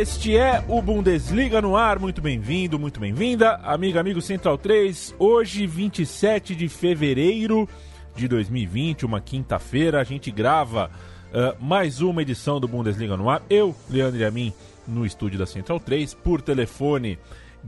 Este é o Bundesliga no ar. Muito bem-vindo, muito bem-vinda, amiga, amigo Central 3. Hoje, 27 de fevereiro de 2020, uma quinta-feira, a gente grava uh, mais uma edição do Bundesliga no ar. Eu, Leandro e a mim, no estúdio da Central 3, por telefone.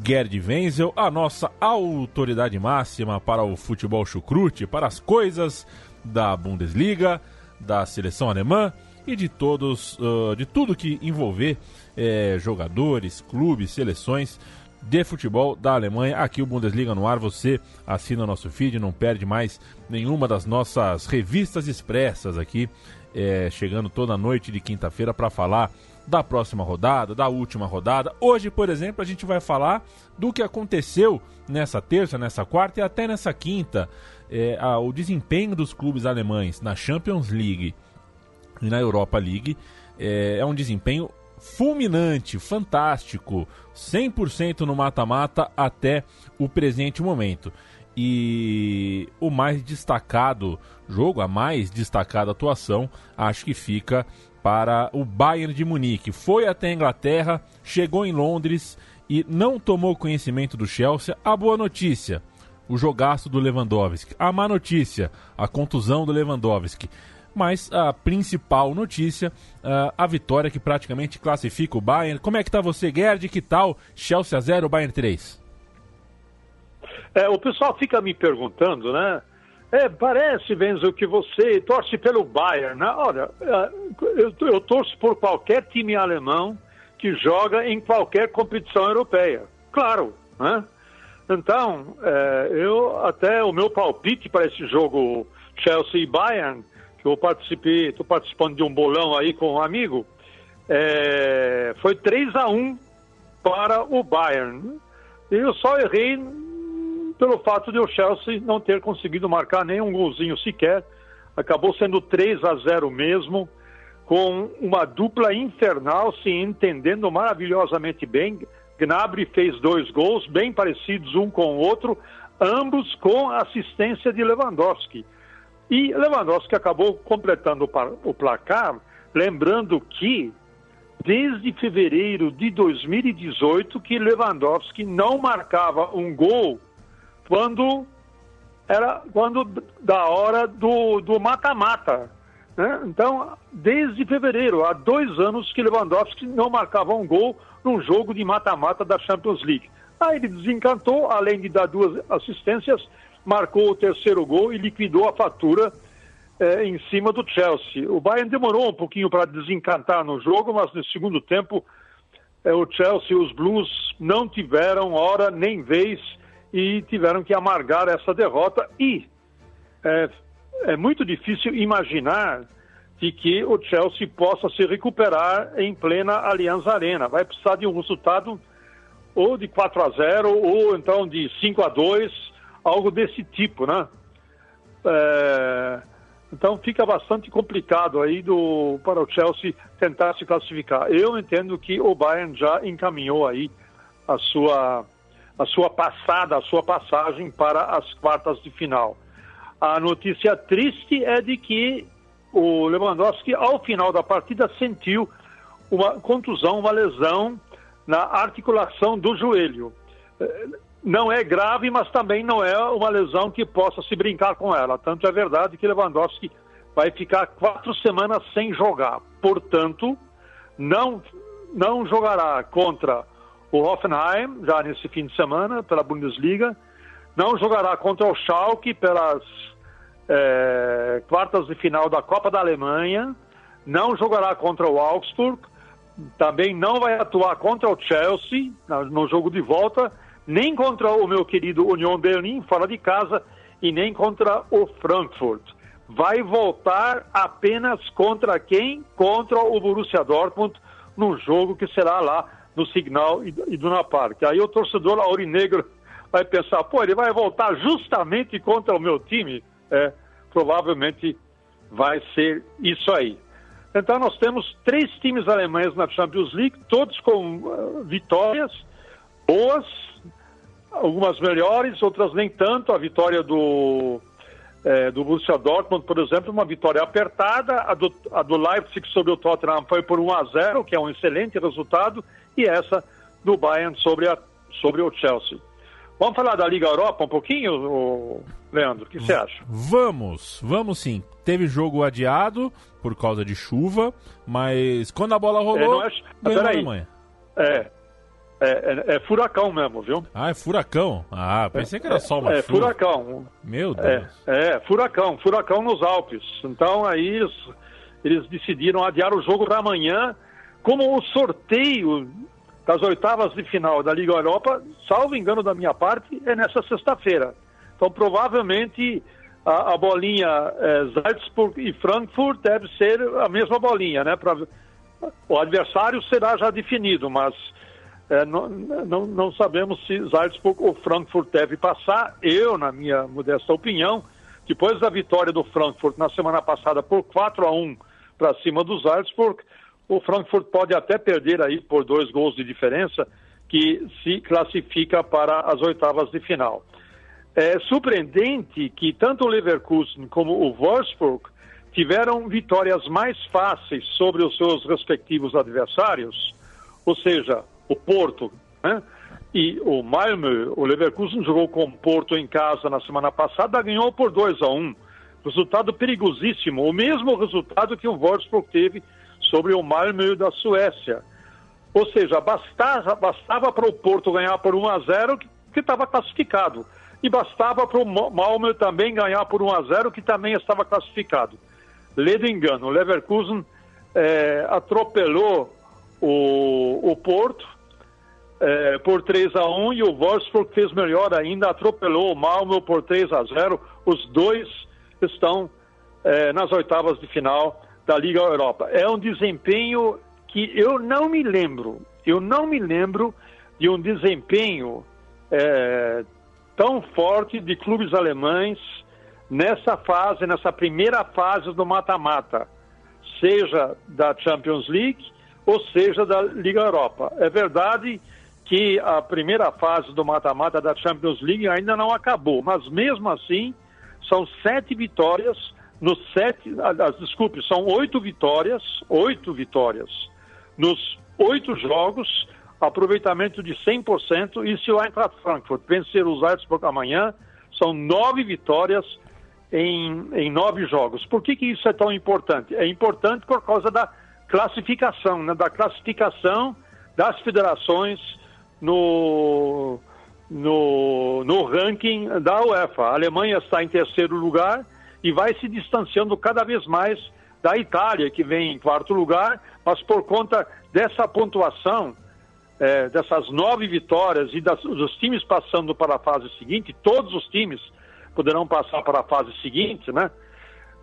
Gerd Wenzel, a nossa autoridade máxima para o futebol chucrute, para as coisas da Bundesliga, da seleção alemã e de todos, uh, de tudo que envolver é, jogadores, clubes, seleções de futebol da Alemanha. Aqui o Bundesliga no ar, você assina nosso feed, não perde mais nenhuma das nossas revistas expressas aqui, é, chegando toda noite de quinta-feira para falar da próxima rodada, da última rodada. Hoje, por exemplo, a gente vai falar do que aconteceu nessa terça, nessa quarta e até nessa quinta. É, a, o desempenho dos clubes alemães na Champions League e na Europa League é, é um desempenho fulminante, fantástico, 100% no mata-mata até o presente momento. E o mais destacado jogo, a mais destacada atuação, acho que fica para o Bayern de Munique. Foi até a Inglaterra, chegou em Londres e não tomou conhecimento do Chelsea. A boa notícia, o jogaço do Lewandowski. A má notícia, a contusão do Lewandowski mas a principal notícia, a vitória que praticamente classifica o Bayern. Como é que tá você, Gerd? Que tal Chelsea 0, Bayern 3? É, o pessoal fica me perguntando, né? É, parece, Venzo, que você torce pelo Bayern, né? Olha, é, eu, eu torço por qualquer time alemão que joga em qualquer competição europeia. Claro, né? Então, é, eu até o meu palpite para esse jogo Chelsea e Bayern eu participei, estou participando de um bolão aí com um amigo, é, foi 3 a 1 para o Bayern. Eu só errei pelo fato de o Chelsea não ter conseguido marcar nenhum golzinho sequer. Acabou sendo 3 a 0 mesmo, com uma dupla infernal se entendendo maravilhosamente bem. Gnabry fez dois gols bem parecidos um com o outro, ambos com assistência de Lewandowski. E Lewandowski acabou completando o placar, lembrando que desde fevereiro de 2018 que Lewandowski não marcava um gol quando era quando da hora do mata-mata. Né? Então, desde fevereiro, há dois anos que Lewandowski não marcava um gol num jogo de mata-mata da Champions League. Aí ele desencantou, além de dar duas assistências, marcou o terceiro gol e liquidou a fatura é, em cima do Chelsea. O Bayern demorou um pouquinho para desencantar no jogo, mas no segundo tempo é, o Chelsea e os Blues não tiveram hora nem vez e tiveram que amargar essa derrota. E é, é muito difícil imaginar de que o Chelsea possa se recuperar em plena Aliança Arena. Vai precisar de um resultado ou de 4 a 0 ou então de 5 a 2 algo desse tipo, né? É, então fica bastante complicado aí do, para o Chelsea tentar se classificar. Eu entendo que o Bayern já encaminhou aí a sua, a sua passada, a sua passagem para as quartas de final. A notícia triste é de que o Lewandowski, ao final da partida, sentiu uma contusão, uma lesão na articulação do joelho não é grave, mas também não é uma lesão que possa se brincar com ela. Tanto é verdade que Lewandowski vai ficar quatro semanas sem jogar. Portanto, não, não jogará contra o Hoffenheim, já nesse fim de semana, pela Bundesliga. Não jogará contra o Schalke pelas é, quartas de final da Copa da Alemanha. Não jogará contra o Augsburg. Também não vai atuar contra o Chelsea no jogo de volta, nem contra o meu querido Union Berlim, fora de casa, e nem contra o Frankfurt. Vai voltar apenas contra quem? Contra o Borussia Dortmund, no jogo que será lá no Signal e do Park. Aí o torcedor aurinegro vai pensar, pô, ele vai voltar justamente contra o meu time? É, provavelmente vai ser isso aí. Então nós temos três times alemães na Champions League, todos com uh, vitórias boas, algumas melhores, outras nem tanto. A vitória do, é, do Borussia Dortmund, por exemplo, uma vitória apertada. A do, a do Leipzig sobre o Tottenham foi por 1 a 0, que é um excelente resultado, e essa do Bayern sobre, a, sobre o Chelsea. Vamos falar da Liga Europa um pouquinho, Leandro? O que você acha? Vamos, vamos sim. Teve jogo adiado por causa de chuva, mas quando a bola rolou, é, é... ganhou a Alemanha. É, é, é, é, furacão mesmo, viu? Ah, é furacão? Ah, pensei que era só uma É, chuva. furacão. Meu Deus. É, é, furacão, furacão nos Alpes. Então aí eles, eles decidiram adiar o jogo para amanhã, como o sorteio das oitavas de final da Liga Europa, salvo engano da minha parte, é nessa sexta-feira. Então, provavelmente, a, a bolinha é, Salzburg e Frankfurt deve ser a mesma bolinha, né? Pra, o adversário será já definido, mas é, não, não, não, sabemos se Salzburg ou Frankfurt deve passar. Eu, na minha modesta opinião, depois da vitória do Frankfurt na semana passada por 4 a 1 para cima do Salzburg, o Frankfurt pode até perder aí por dois gols de diferença, que se classifica para as oitavas de final. É surpreendente que tanto o Leverkusen como o Wolfsburg tiveram vitórias mais fáceis sobre os seus respectivos adversários, ou seja, o Porto né? e o Malmö. O Leverkusen jogou com o Porto em casa na semana passada, ganhou por 2 a 1 um. Resultado perigosíssimo, o mesmo resultado que o Wolfsburg teve sobre o Malmö da Suécia. Ou seja, bastava, bastava para o Porto ganhar por 1 a 0 que estava classificado. E bastava para o Malmö também ganhar por 1 a 0 que também estava classificado. Lê do engano, o Leverkusen é, atropelou o, o Porto é, por 3 a 1 e o Wolfsburg fez melhor ainda, atropelou o Malmö por 3 a 0. Os dois estão é, nas oitavas de final da Liga Europa. É um desempenho que eu não me lembro, eu não me lembro de um desempenho é, tão forte de clubes alemães nessa fase, nessa primeira fase do mata-mata, seja da Champions League ou seja da Liga Europa. É verdade que a primeira fase do mata-mata da Champions League ainda não acabou, mas mesmo assim são sete vitórias nos sete, desculpe, são oito vitórias, oito vitórias nos oito jogos, aproveitamento de 100%, e se o Eintracht Frankfurt vencer os Salzburg amanhã, são nove vitórias em, em nove jogos. Por que, que isso é tão importante? É importante por causa da classificação, né, da classificação das federações no, no, no ranking da UEFA. A Alemanha está em terceiro lugar, e vai se distanciando cada vez mais da Itália, que vem em quarto lugar, mas por conta dessa pontuação, é, dessas nove vitórias e das, dos times passando para a fase seguinte, todos os times poderão passar para a fase seguinte, né?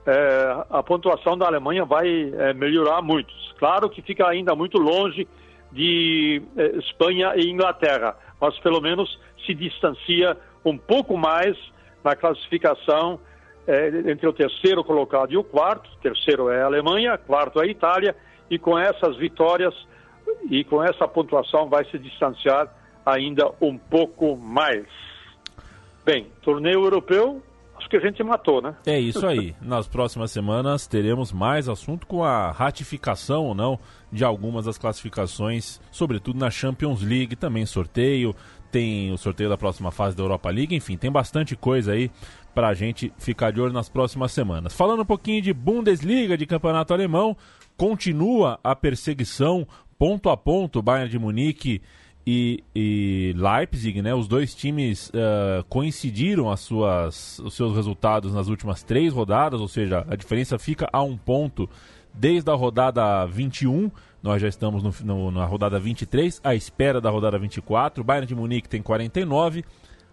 É, a pontuação da Alemanha vai é, melhorar muito. Claro que fica ainda muito longe de é, Espanha e Inglaterra, mas pelo menos se distancia um pouco mais na classificação é, entre o terceiro colocado e o quarto. Terceiro é a Alemanha, quarto é a Itália, e com essas vitórias e com essa pontuação vai se distanciar ainda um pouco mais. Bem, torneio europeu, acho que a gente matou, né? É isso aí. Nas próximas semanas teremos mais assunto com a ratificação ou não de algumas das classificações, sobretudo na Champions League, também sorteio, tem o sorteio da próxima fase da Europa League, enfim, tem bastante coisa aí para a gente ficar de olho nas próximas semanas. Falando um pouquinho de Bundesliga, de campeonato alemão, continua a perseguição ponto a ponto, Bayern de Munique e, e Leipzig, né? Os dois times uh, coincidiram as suas, os seus resultados nas últimas três rodadas, ou seja, a diferença fica a um ponto desde a rodada 21. Nós já estamos no, no, na rodada 23, à espera da rodada 24. Bayern de Munique tem 49,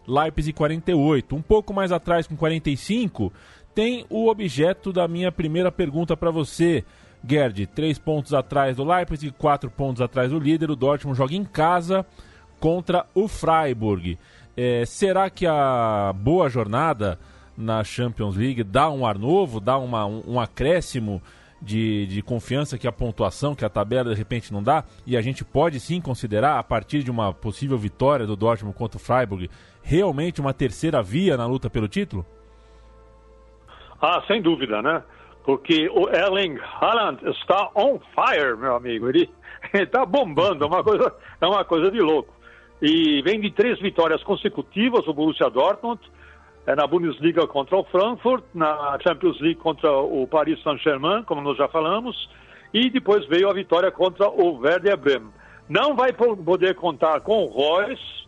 Leipzig 48. Um pouco mais atrás, com 45, tem o objeto da minha primeira pergunta para você. Gerd, três pontos atrás do Leipzig, quatro pontos atrás do líder. O Dortmund joga em casa contra o Freiburg. É, será que a boa jornada na Champions League dá um ar novo, dá uma, um, um acréscimo de, de confiança que a pontuação, que a tabela de repente não dá? E a gente pode sim considerar, a partir de uma possível vitória do Dortmund contra o Freiburg, realmente uma terceira via na luta pelo título? Ah, sem dúvida, né? Porque o Erling Haaland está on fire, meu amigo. Ele está bombando, é uma, coisa, é uma coisa de louco. E vem de três vitórias consecutivas o Borussia Dortmund, é na Bundesliga contra o Frankfurt, na Champions League contra o Paris Saint-Germain, como nós já falamos, e depois veio a vitória contra o Werder Bremen. Não vai poder contar com o Royce,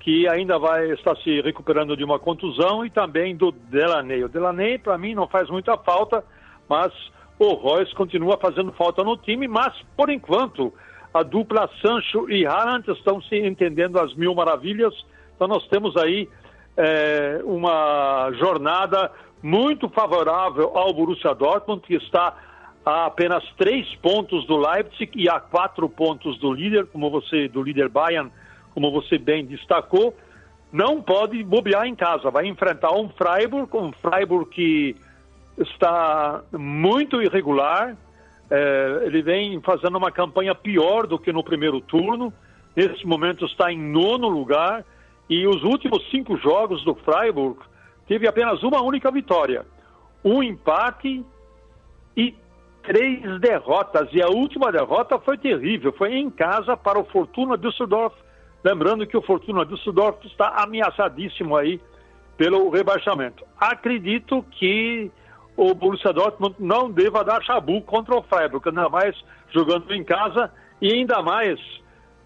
que ainda vai estar se recuperando de uma contusão, e também do Delaney. O Delaney, para mim, não faz muita falta, mas o Royce continua fazendo falta no time, mas por enquanto a dupla Sancho e Haaland estão se entendendo às mil maravilhas. Então nós temos aí é, uma jornada muito favorável ao Borussia Dortmund, que está a apenas três pontos do Leipzig e a quatro pontos do líder, como você do líder Bayern, como você bem destacou. Não pode bobear em casa, vai enfrentar um Freiburg, um Freiburg que está muito irregular. É, ele vem fazendo uma campanha pior do que no primeiro turno. Nesse momento está em nono lugar. E os últimos cinco jogos do Freiburg teve apenas uma única vitória, um empate e três derrotas. E a última derrota foi terrível, foi em casa para o Fortuna Düsseldorf. Lembrando que o Fortuna Düsseldorf está ameaçadíssimo aí pelo rebaixamento. Acredito que o Borussia Dortmund não deva dar chabu contra o Freiburg, ainda mais jogando em casa e ainda mais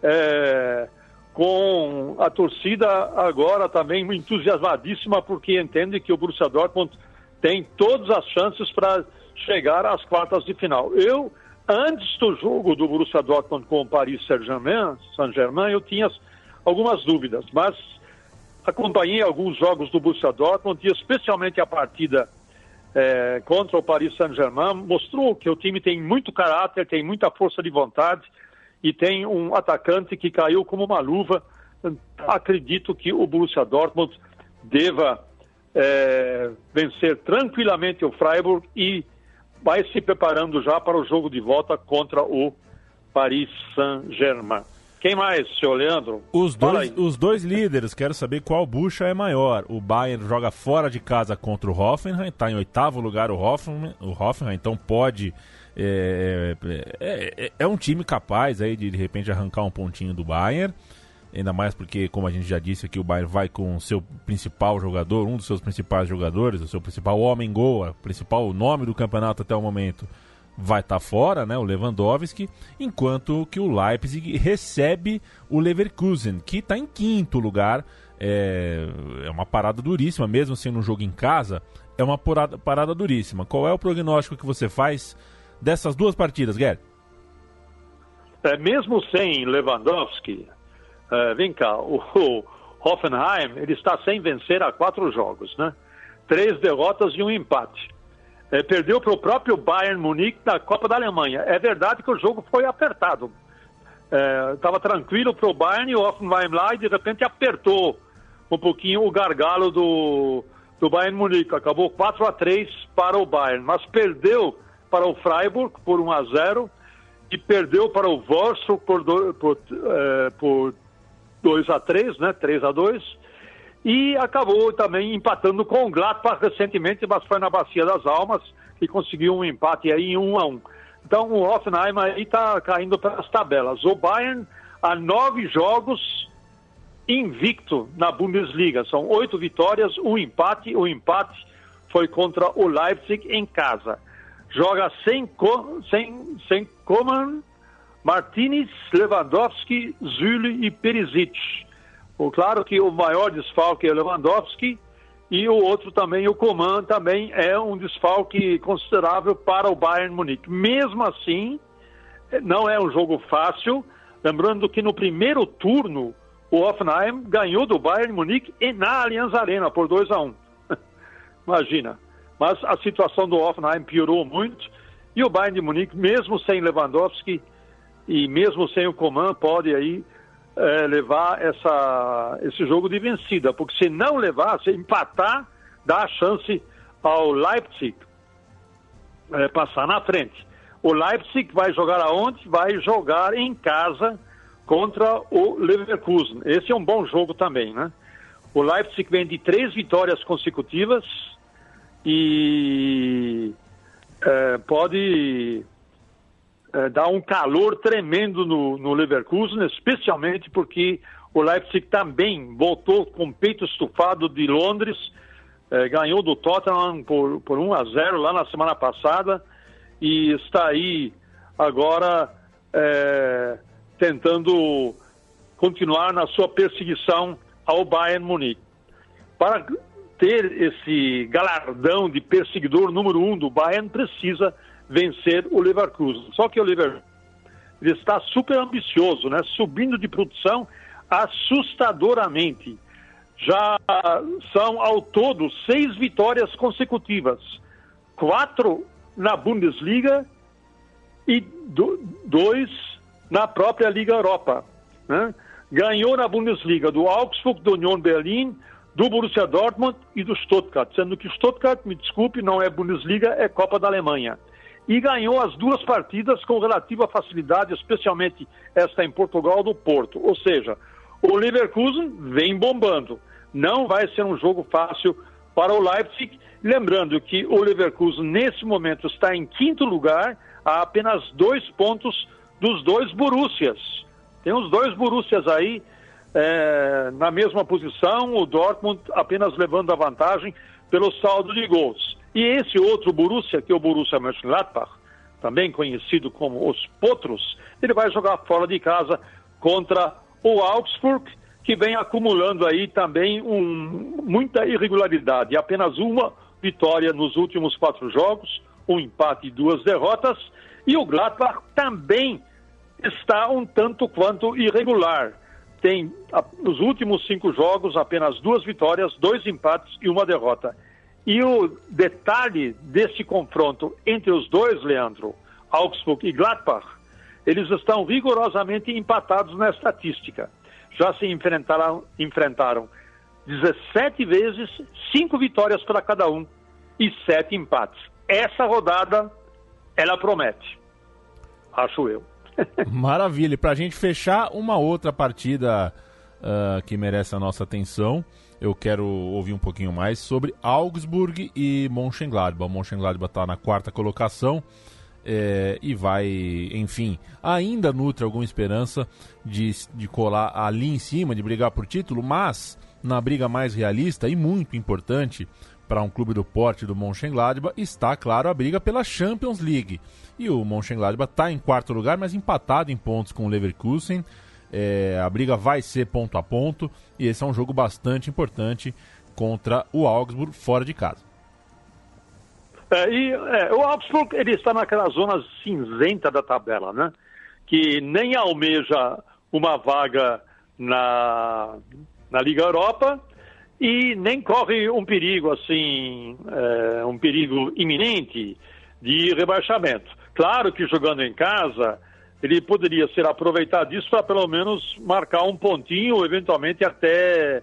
é, com a torcida agora também entusiasmadíssima porque entende que o Borussia Dortmund tem todas as chances para chegar às quartas de final. Eu, antes do jogo do Borussia Dortmund com o Paris Saint-Germain, Saint-Germain, eu tinha algumas dúvidas, mas acompanhei alguns jogos do Borussia Dortmund e especialmente a partida é, contra o Paris Saint-Germain, mostrou que o time tem muito caráter, tem muita força de vontade e tem um atacante que caiu como uma luva. Acredito que o Borussia Dortmund deva é, vencer tranquilamente o Freiburg e vai se preparando já para o jogo de volta contra o Paris Saint-Germain. Quem mais, senhor Leandro? Os dois, os dois líderes, quero saber qual bucha é maior. O Bayern joga fora de casa contra o Hoffenheim, está em oitavo lugar o Hoffenheim, o Hoffenheim então pode. É, é, é, é, um time capaz aí de de repente arrancar um pontinho do Bayern. Ainda mais porque, como a gente já disse aqui, o Bayern vai com o seu principal jogador, um dos seus principais jogadores, o seu principal homem-gol, o principal nome do campeonato até o momento, vai estar tá fora, né, o Lewandowski, enquanto que o Leipzig recebe o Leverkusen, que está em quinto lugar. É, é, uma parada duríssima, mesmo sendo um jogo em casa, é uma parada, parada duríssima. Qual é o prognóstico que você faz dessas duas partidas, Guer? É, mesmo sem Lewandowski, é, vem cá, o, o Hoffenheim ele está sem vencer há quatro jogos, né? Três derrotas e um empate é, perdeu para o próprio Bayern Munique na Copa da Alemanha. É verdade que o jogo foi apertado. Estava é, tranquilo para o Bayern e o Hoffenheim lá e de repente apertou um pouquinho o gargalo do, do Bayern Munique. Acabou 4 a 3 para o Bayern, mas perdeu para o Freiburg por 1 a 0 e perdeu para o Wolfsburg por, do, por, é, por 2 a 3, né? 3 a 2 e acabou também empatando com o Gladbach recentemente, mas foi na Bacia das Almas e conseguiu um empate aí em 1 a 1. Então o Hoffenheim aí está caindo pelas tabelas. O Bayern há nove jogos invicto na Bundesliga. São oito vitórias, um empate. O empate foi contra o Leipzig em casa. Joga sem, sem, sem Coman, Martinez, Lewandowski, Zülle e Perisic. O, claro que o maior desfalque é Lewandowski e o outro também, o Coman, também é um desfalque considerável para o Bayern Munique. Mesmo assim, não é um jogo fácil. Lembrando que no primeiro turno, o Hoffenheim ganhou do Bayern Munique na Allianz Arena por 2 a 1 um. Imagina. Mas a situação do Hoffenheim piorou muito e o Bayern de Munique, mesmo sem Lewandowski e mesmo sem o Coman, pode aí é, levar essa, esse jogo de vencida, porque se não levar, se empatar, dá a chance ao Leipzig é, passar na frente. O Leipzig vai jogar aonde? Vai jogar em casa contra o Leverkusen. Esse é um bom jogo também, né? O Leipzig vem de três vitórias consecutivas e é, pode é, dar um calor tremendo no, no Leverkusen, especialmente porque o Leipzig também voltou com peito estufado de Londres, é, ganhou do Tottenham por, por 1 a 0 lá na semana passada e está aí agora é, tentando continuar na sua perseguição ao Bayern Munique. Para ter esse galardão de perseguidor número um do Bayern, precisa vencer o Leverkusen. Só que o Leverkusen está super ambicioso, né? subindo de produção assustadoramente. Já são ao todo seis vitórias consecutivas, quatro na Bundesliga e do, dois na própria Liga Europa. Né? Ganhou na Bundesliga do Augsburg, do Union Berlin, do Borussia Dortmund e do Stuttgart, sendo que Stuttgart, me desculpe, não é Bundesliga, é Copa da Alemanha. E ganhou as duas partidas com relativa facilidade, especialmente esta em Portugal do Porto. Ou seja, o Leverkusen vem bombando. Não vai ser um jogo fácil para o Leipzig. Lembrando que o Leverkusen, nesse momento, está em quinto lugar, a apenas dois pontos dos dois Borussias. Tem os dois Borussias aí é, na mesma posição, o Dortmund apenas levando a vantagem pelo saldo de gols. E esse outro Borussia, que é o Borussia Mönchengladbach, também conhecido como os Potros, ele vai jogar fora de casa contra o Augsburg, que vem acumulando aí também um, muita irregularidade. Apenas uma vitória nos últimos quatro jogos, um empate e duas derrotas. E o Gladbach também está um tanto quanto irregular. Tem, nos últimos cinco jogos, apenas duas vitórias, dois empates e uma derrota. E o detalhe desse confronto entre os dois, Leandro, Augsburg e Gladbach, eles estão rigorosamente empatados na estatística. Já se enfrentaram, enfrentaram 17 vezes, cinco vitórias para cada um e sete empates. Essa rodada, ela promete, acho eu. Maravilha. Para a gente fechar uma outra partida uh, que merece a nossa atenção, eu quero ouvir um pouquinho mais sobre Augsburg e Mönchengladbach. Mönchengladbach está na quarta colocação é, e vai, enfim, ainda nutre alguma esperança de, de colar ali em cima, de brigar por título, mas na briga mais realista e muito importante para um clube do porte do Mönchengladbach está, claro, a briga pela Champions League. E o Mönchengladbach está em quarto lugar, mas empatado em pontos com o Leverkusen. É, a briga vai ser ponto a ponto e esse é um jogo bastante importante contra o Augsburg fora de casa. É, e é, o Augsburg ele está naquela zona cinzenta da tabela, né? Que nem almeja uma vaga na, na Liga Europa e nem corre um perigo assim, é, um perigo iminente de rebaixamento. Claro que jogando em casa, ele poderia ser aproveitado disso para pelo menos marcar um pontinho, ou eventualmente até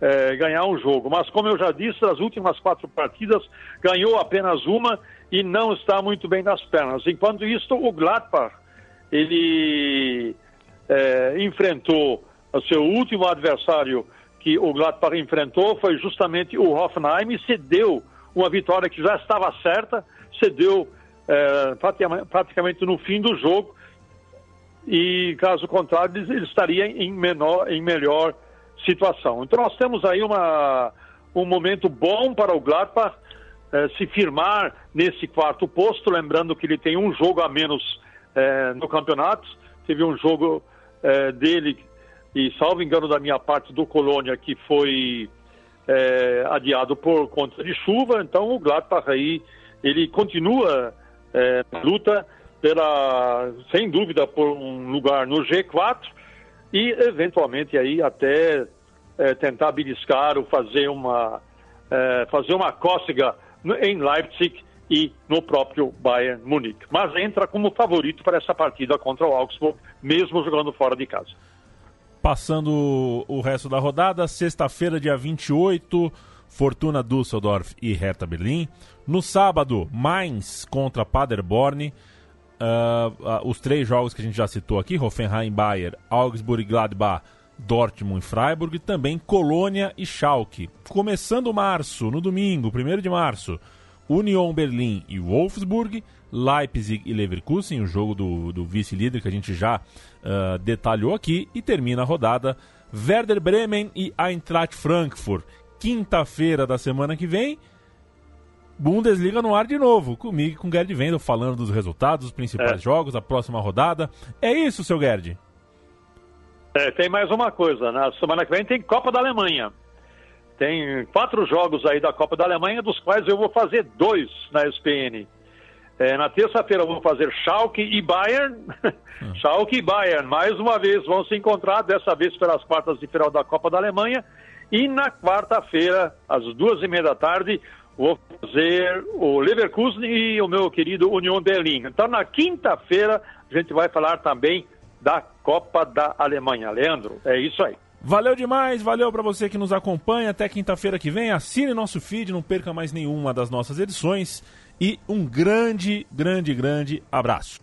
é, ganhar um jogo. Mas como eu já disse, nas últimas quatro partidas ganhou apenas uma e não está muito bem nas pernas. Enquanto isso, o Gladbach ele é, enfrentou o seu último adversário que o Gladbach enfrentou foi justamente o Hoffenheim e cedeu uma vitória que já estava certa, cedeu é, praticamente no fim do jogo e caso contrário ele estaria em menor, em melhor situação. Então nós temos aí uma, um momento bom para o Gladbach eh, se firmar nesse quarto posto, lembrando que ele tem um jogo a menos eh, no campeonato, teve um jogo eh, dele, e salvo engano da minha parte, do Colônia, que foi é, adiado por conta de chuva, então o Gladbach aí, ele continua é, luta pela, sem dúvida, por um lugar no G4 e eventualmente aí até é, tentar beliscar ou fazer uma, é, fazer uma cócega em Leipzig e no próprio Bayern Munique. Mas entra como favorito para essa partida contra o Augsburg, mesmo jogando fora de casa. Passando o resto da rodada, sexta-feira, dia 28, Fortuna Düsseldorf e Hertha Berlim. No sábado, Mainz contra Paderborn. Uh, uh, os três jogos que a gente já citou aqui, Hoffenheim, Bayer, Augsburg, Gladbach, Dortmund e Freiburg. Também Colônia e Schalke. Começando março, no domingo, 1 de março, Union Berlim e Wolfsburg, Leipzig e Leverkusen, o jogo do, do vice-líder que a gente já uh, detalhou aqui, e termina a rodada Werder Bremen e Eintracht Frankfurt. Quinta-feira da semana que vem, Bundesliga no ar de novo, comigo e com o Gerd Wendel falando dos resultados, dos principais é. jogos, a próxima rodada. É isso, seu Gerd? É, tem mais uma coisa, na semana que vem tem Copa da Alemanha. Tem quatro jogos aí da Copa da Alemanha, dos quais eu vou fazer dois na SPN. É, na terça-feira eu vou fazer Schalke e Bayern. Hum. Schalke e Bayern, mais uma vez, vão se encontrar, dessa vez pelas quartas de final da Copa da Alemanha. E na quarta-feira, às duas e meia da tarde, vou fazer o Leverkusen e o meu querido Union Berlim. Então, na quinta-feira, a gente vai falar também da Copa da Alemanha. Leandro, é isso aí. Valeu demais, valeu para você que nos acompanha. Até quinta-feira que vem. Assine nosso feed, não perca mais nenhuma das nossas edições. E um grande, grande, grande abraço.